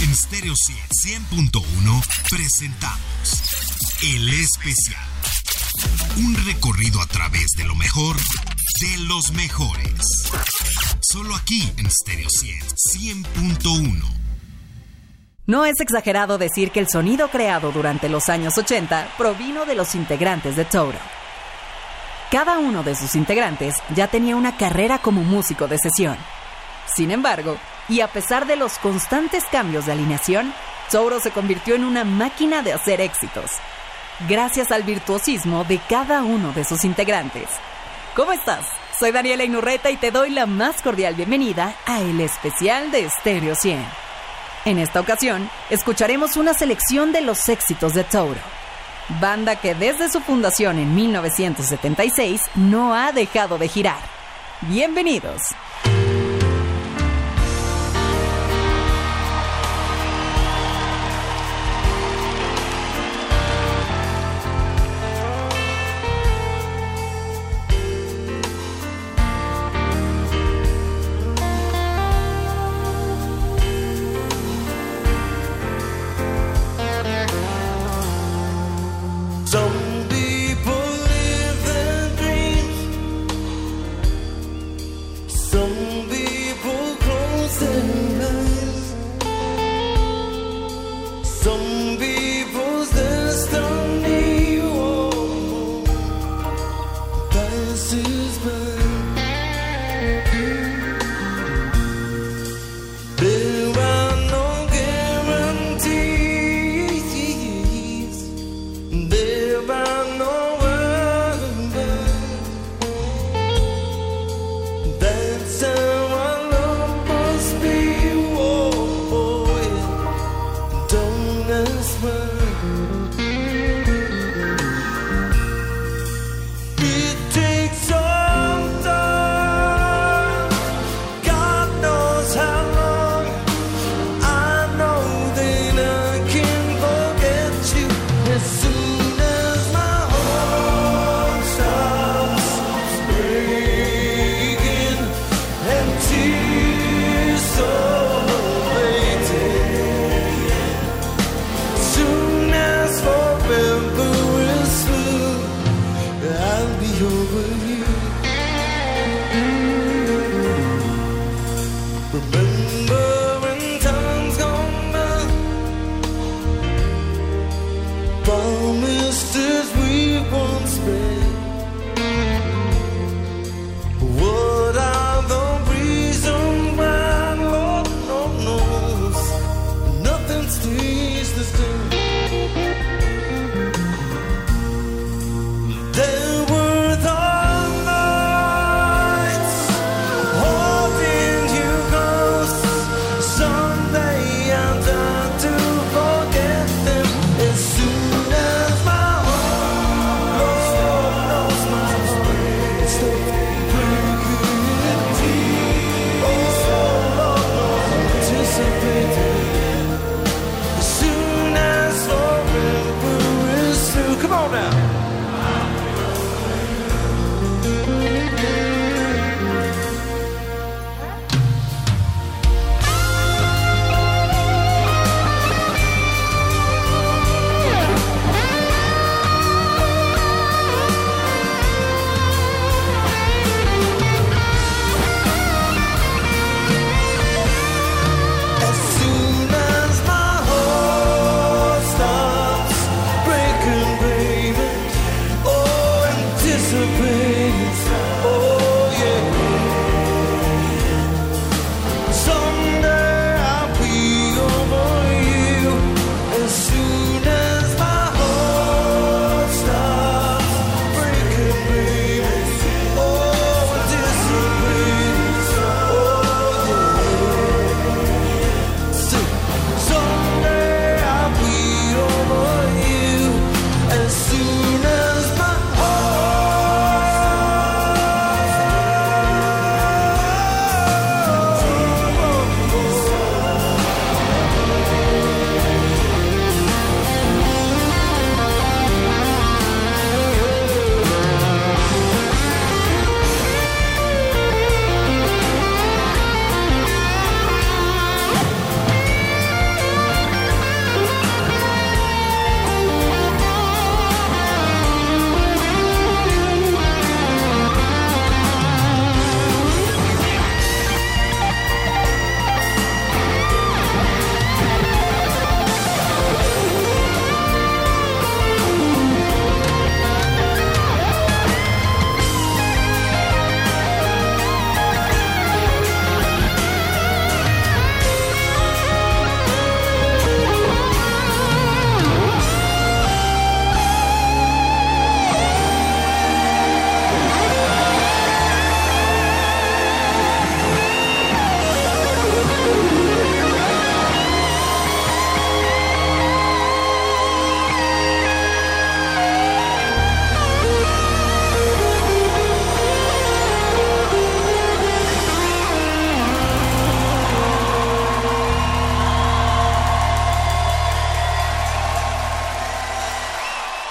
En Stereo 100.1 presentamos El Especial. Un recorrido a través de lo mejor de los mejores. Solo aquí en Stereo 100.1. No es exagerado decir que el sonido creado durante los años 80 provino de los integrantes de Toto. Cada uno de sus integrantes ya tenía una carrera como músico de sesión. Sin embargo, y a pesar de los constantes cambios de alineación, Toto se convirtió en una máquina de hacer éxitos, gracias al virtuosismo de cada uno de sus integrantes. ¿Cómo estás? Soy Daniela Inurreta y te doy la más cordial bienvenida a el especial de Stereo 100. En esta ocasión, escucharemos una selección de los éxitos de Toto, banda que desde su fundación en 1976 no ha dejado de girar. Bienvenidos. Gettysburg.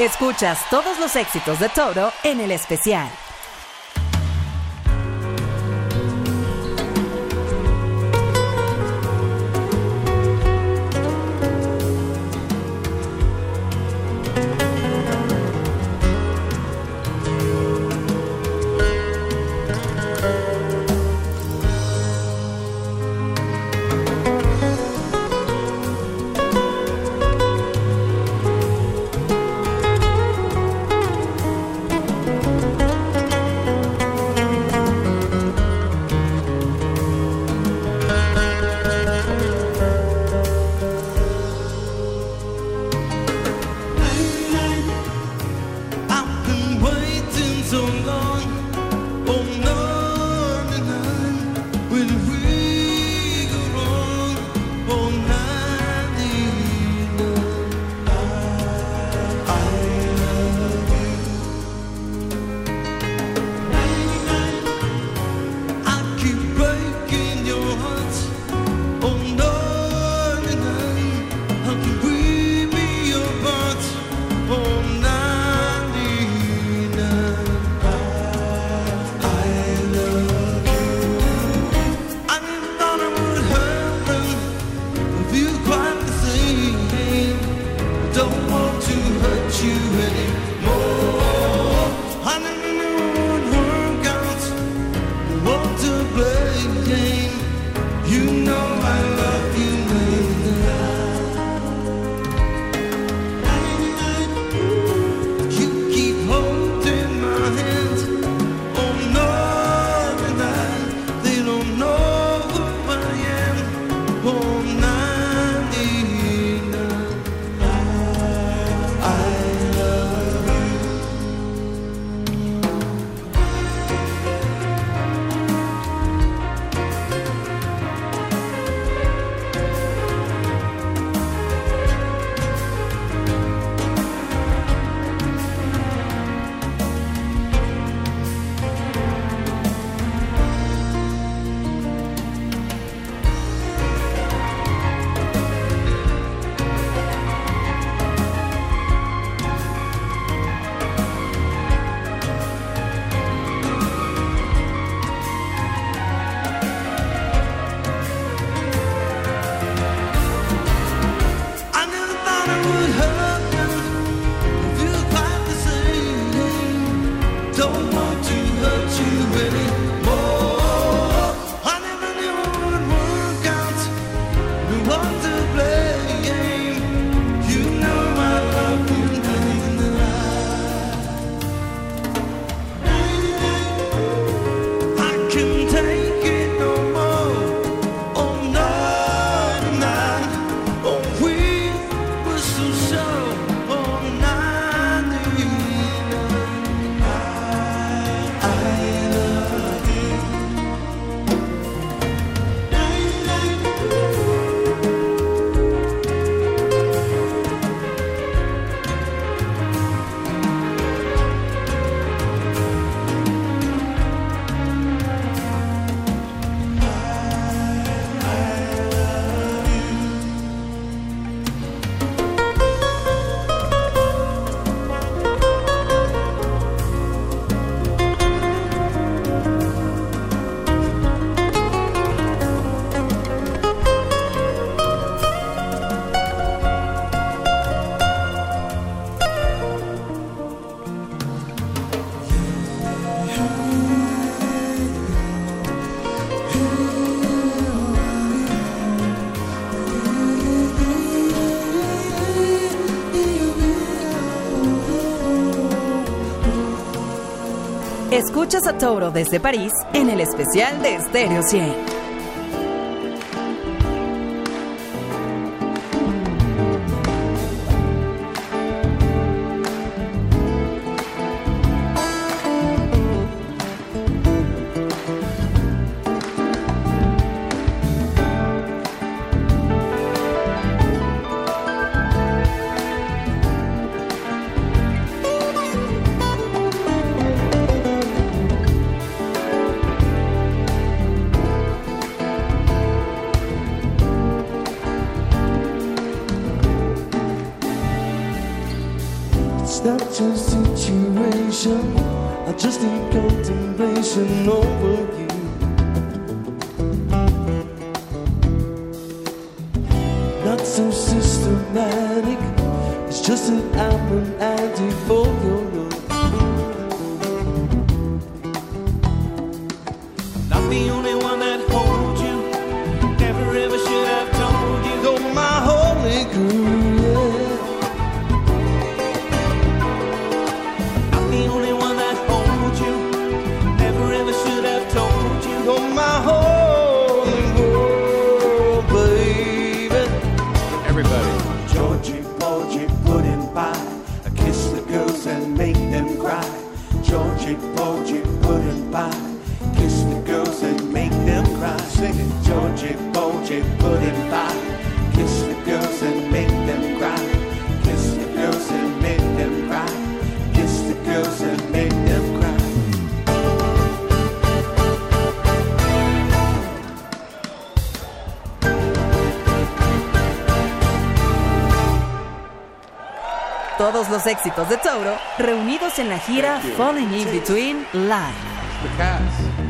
Escuchas todos los éxitos de Toro en el especial. Escuchas a Toro desde París en el especial de Stereo 100. éxitos de Tauro reunidos en la gira Falling in Between Live.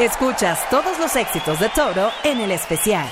Escuchas todos los éxitos de Toro en el especial.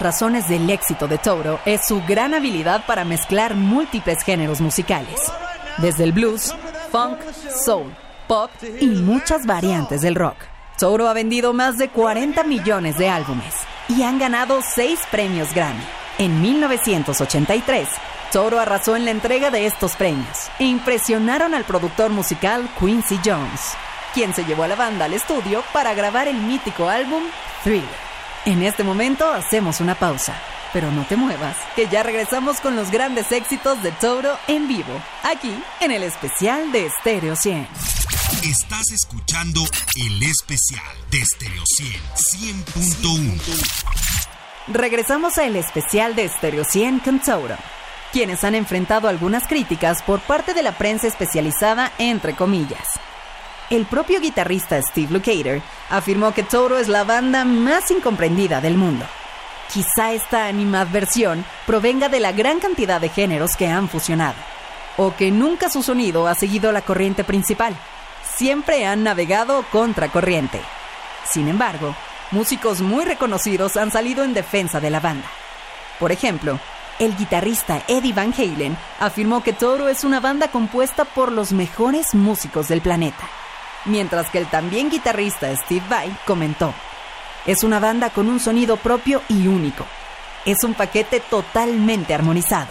Razones del éxito de Toro es su gran habilidad para mezclar múltiples géneros musicales, desde el blues, funk, soul, pop y muchas variantes del rock. Toro ha vendido más de 40 millones de álbumes y han ganado 6 premios Grammy. En 1983, Toro arrasó en la entrega de estos premios e impresionaron al productor musical Quincy Jones, quien se llevó a la banda al estudio para grabar el mítico álbum Thriller. En este momento hacemos una pausa, pero no te muevas, que ya regresamos con los grandes éxitos de Toro en vivo, aquí en el especial de Stereo 100. Estás escuchando el especial de Stereo 100 100.1. Regresamos al especial de Stereo 100 con Toro. quienes han enfrentado algunas críticas por parte de la prensa especializada, entre comillas. El propio guitarrista Steve Lukather afirmó que Toto es la banda más incomprendida del mundo. Quizá esta animadversión provenga de la gran cantidad de géneros que han fusionado, o que nunca su sonido ha seguido la corriente principal. Siempre han navegado contra corriente. Sin embargo, músicos muy reconocidos han salido en defensa de la banda. Por ejemplo, el guitarrista Eddie Van Halen afirmó que Toro es una banda compuesta por los mejores músicos del planeta. Mientras que el también guitarrista Steve Vai comentó, es una banda con un sonido propio y único. Es un paquete totalmente armonizado.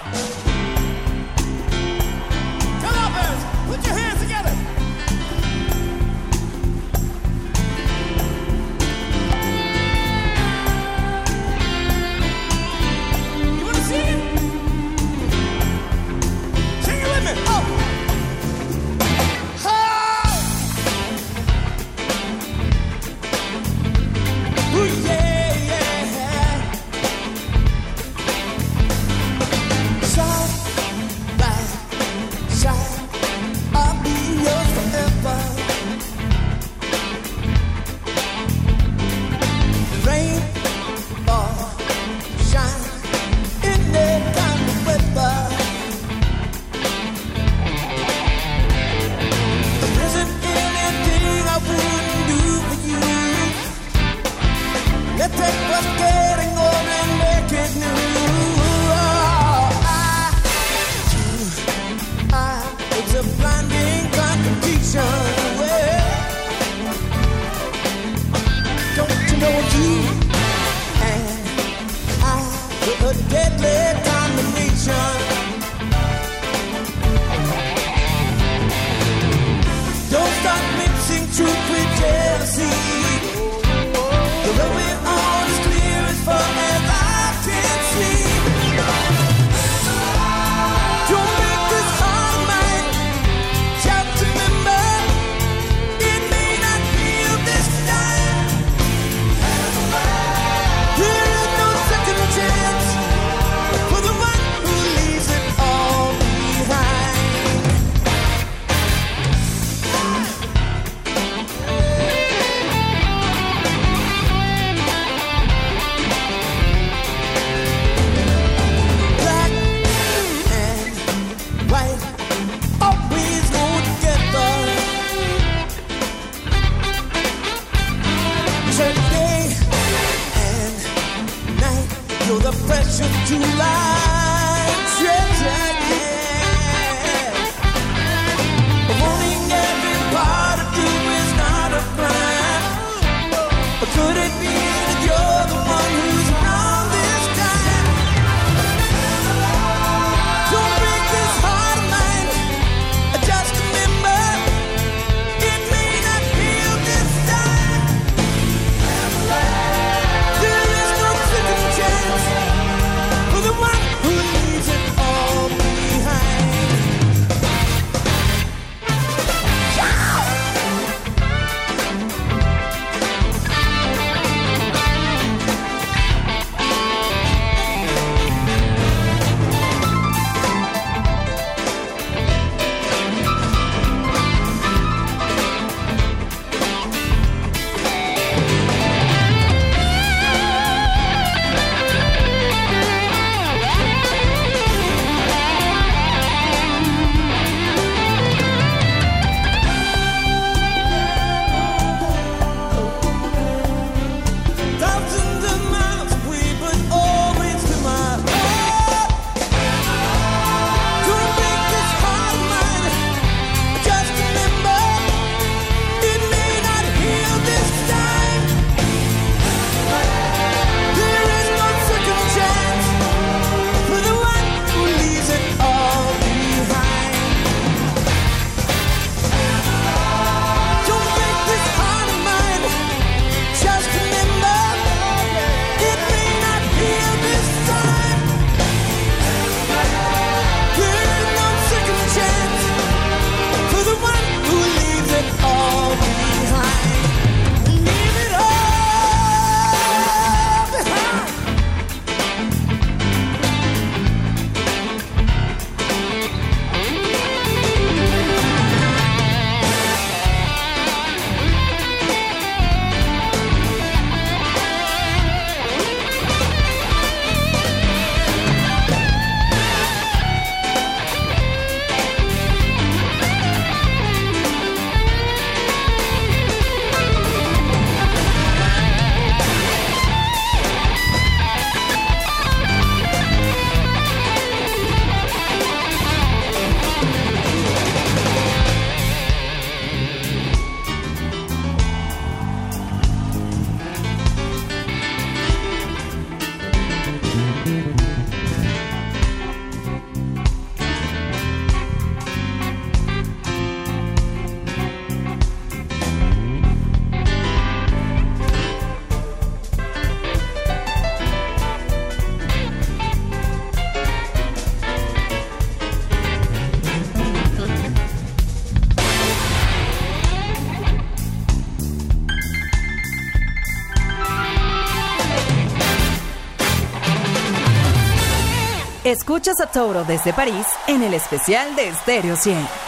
Escuchas a Toro desde París en el especial de Stereo 100.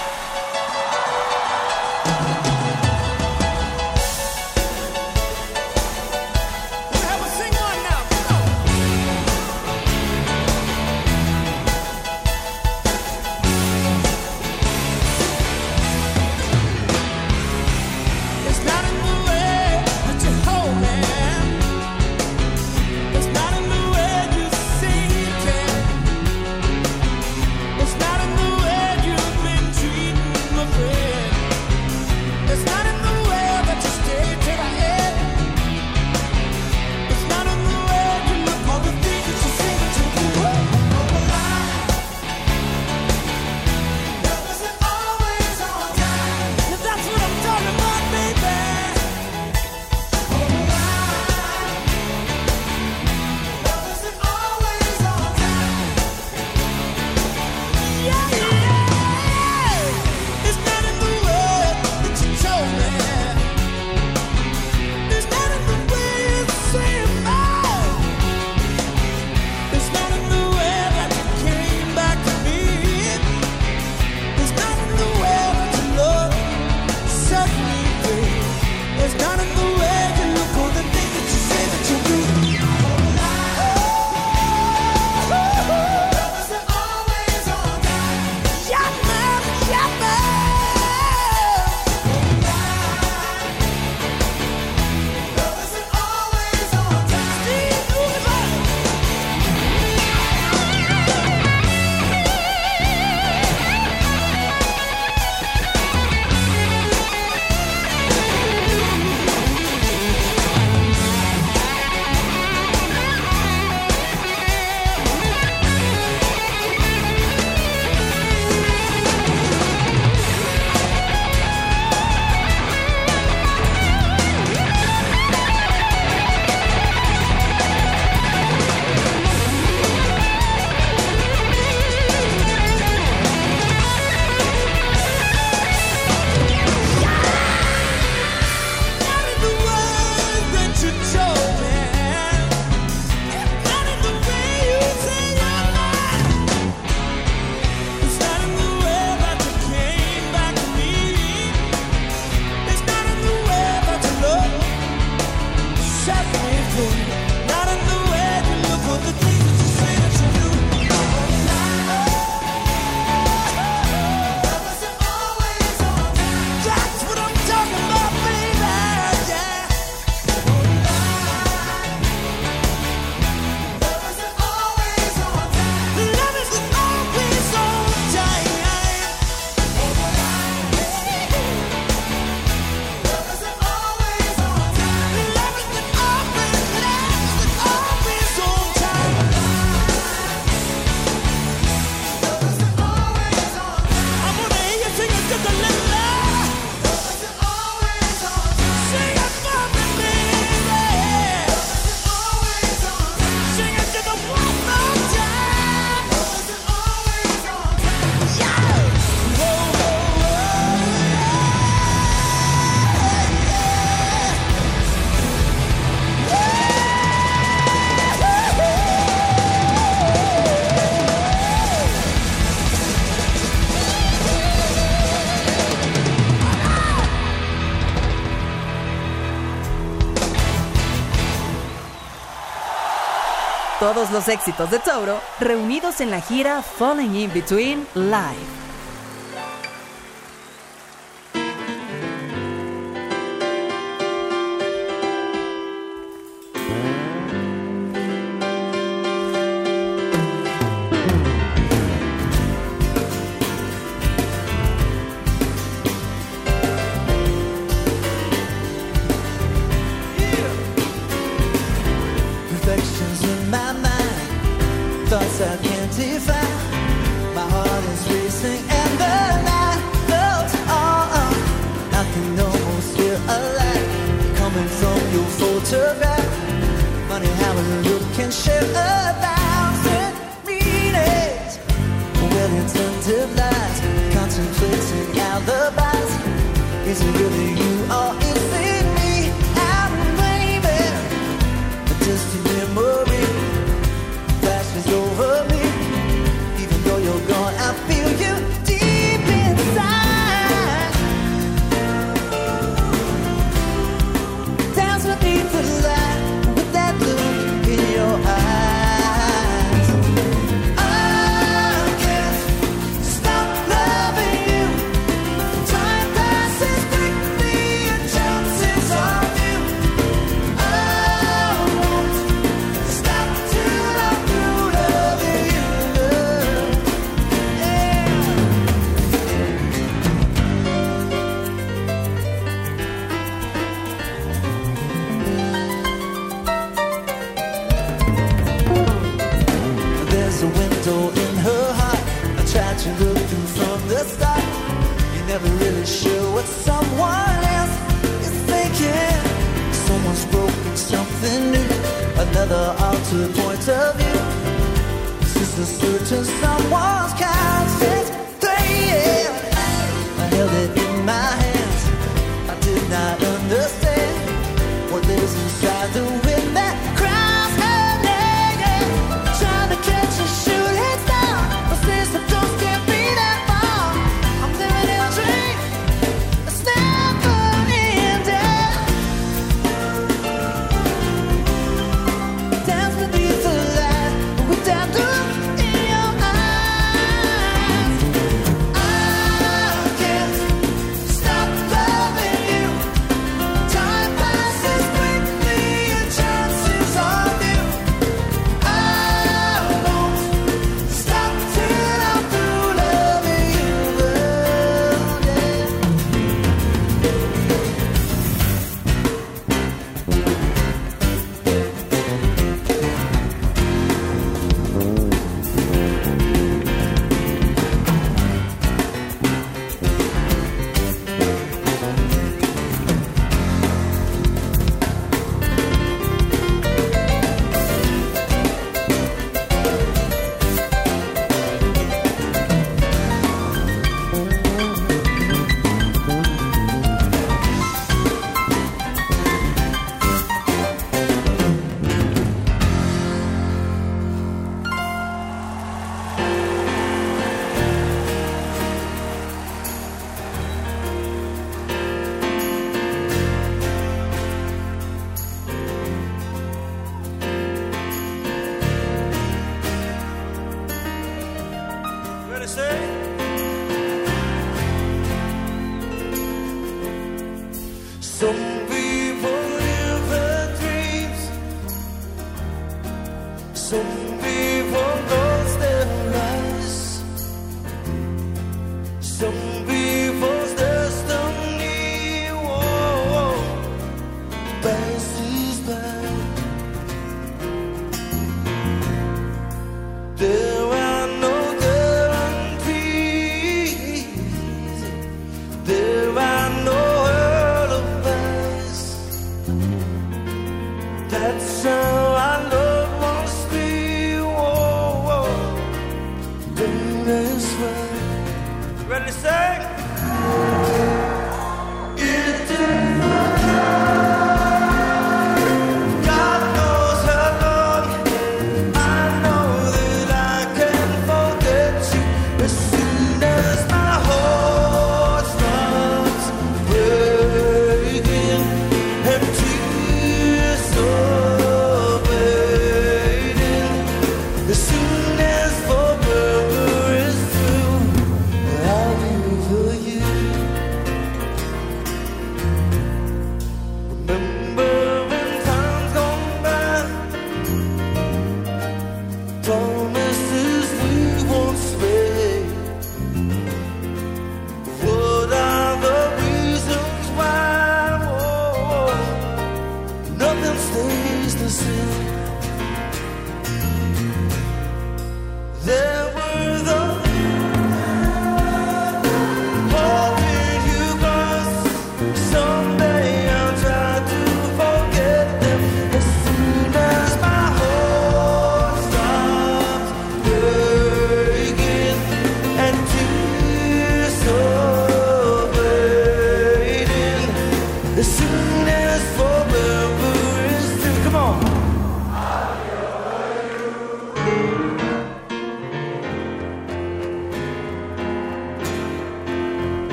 Todos los éxitos de Tauro reunidos en la gira Falling in Between Live.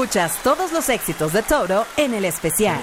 Escuchas todos los éxitos de Toro en el especial.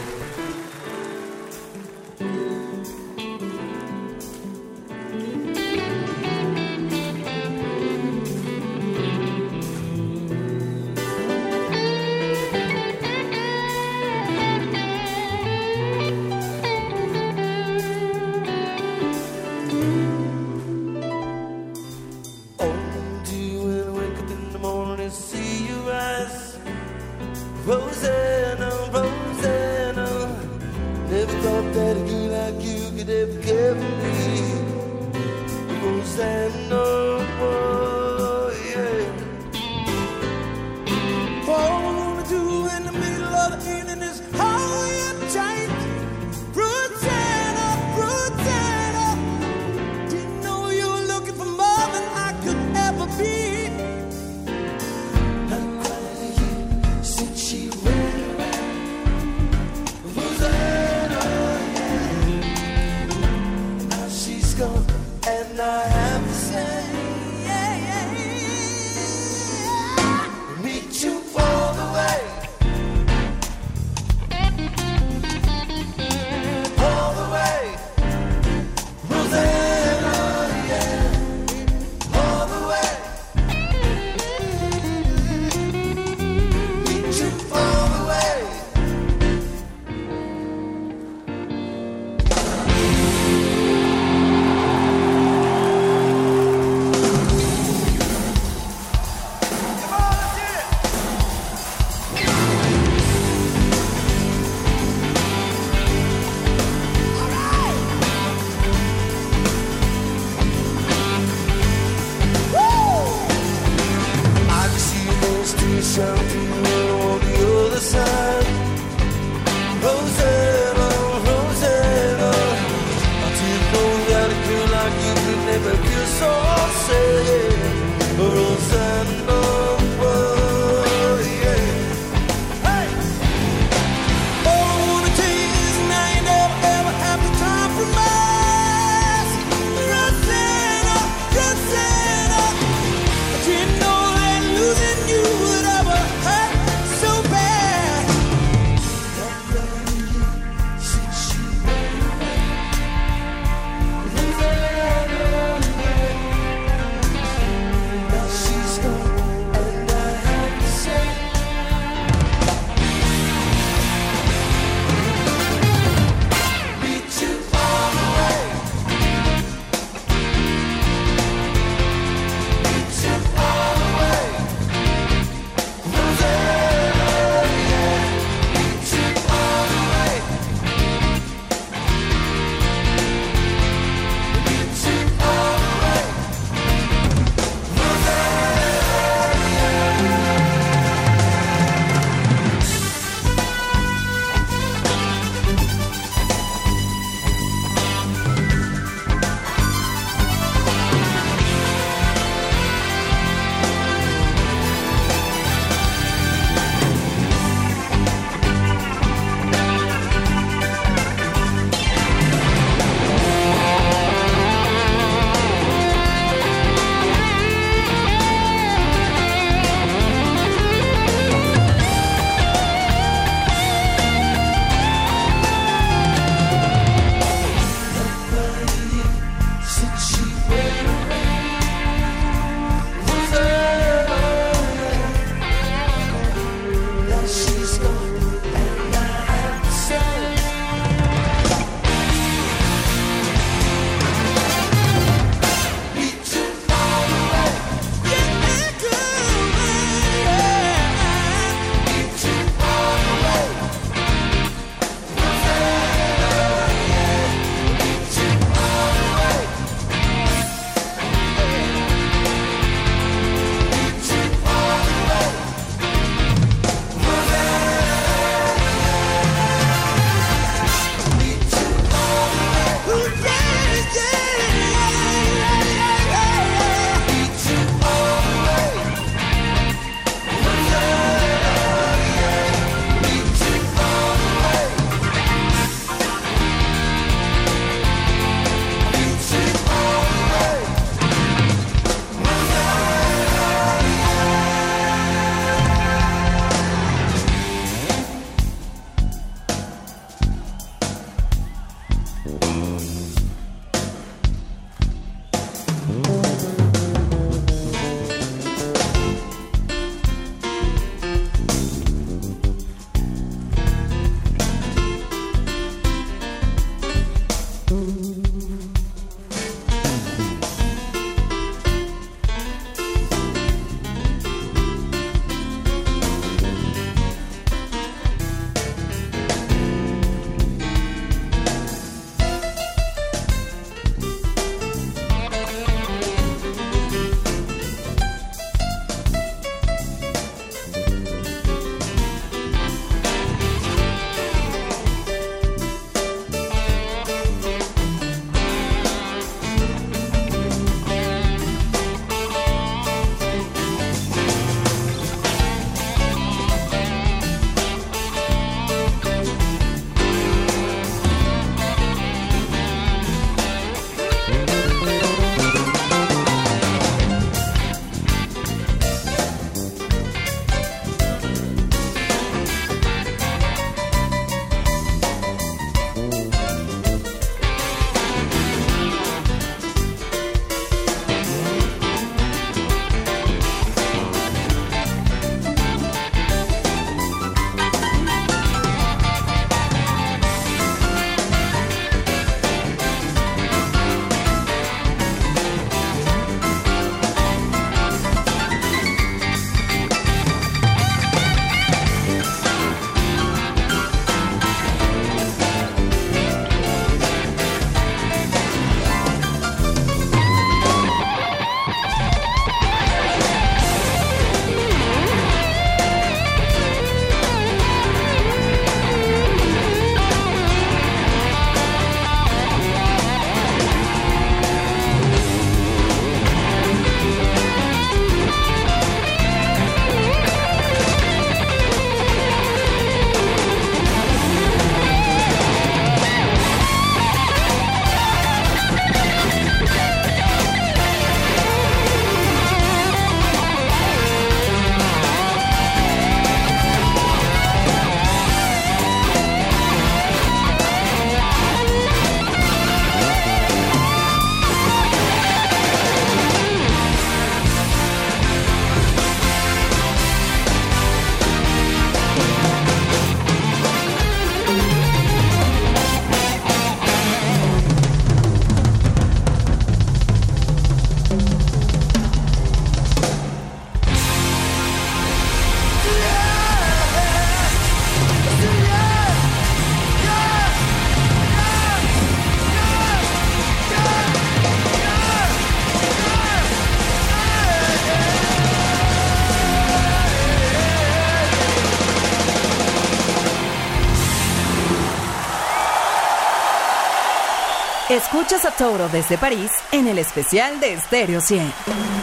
Escuchas a Toro desde París en el especial de Stereo 100.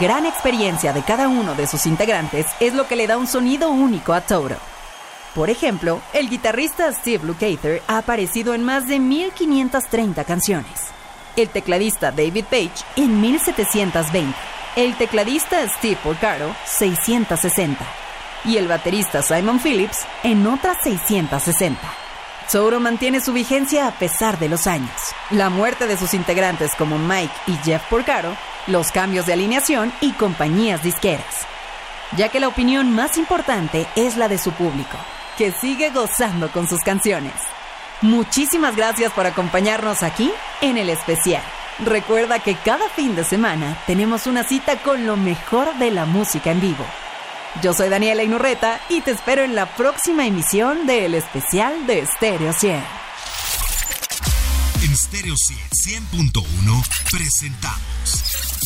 Gran experiencia de cada uno de sus integrantes es lo que le da un sonido único a Toto. Por ejemplo, el guitarrista Steve Lukather ha aparecido en más de 1530 canciones. El tecladista David Page en 1720. El tecladista Steve Porcaro 660. Y el baterista Simon Phillips en otras 660. Toto mantiene su vigencia a pesar de los años. La muerte de sus integrantes como Mike y Jeff Porcaro, los cambios de alineación y compañías disqueras. Ya que la opinión más importante es la de su público, que sigue gozando con sus canciones. Muchísimas gracias por acompañarnos aquí en el especial. Recuerda que cada fin de semana tenemos una cita con lo mejor de la música en vivo. Yo soy Daniela Inurreta y te espero en la próxima emisión del especial de Stereo 100. En Stereo 100.1 presentamos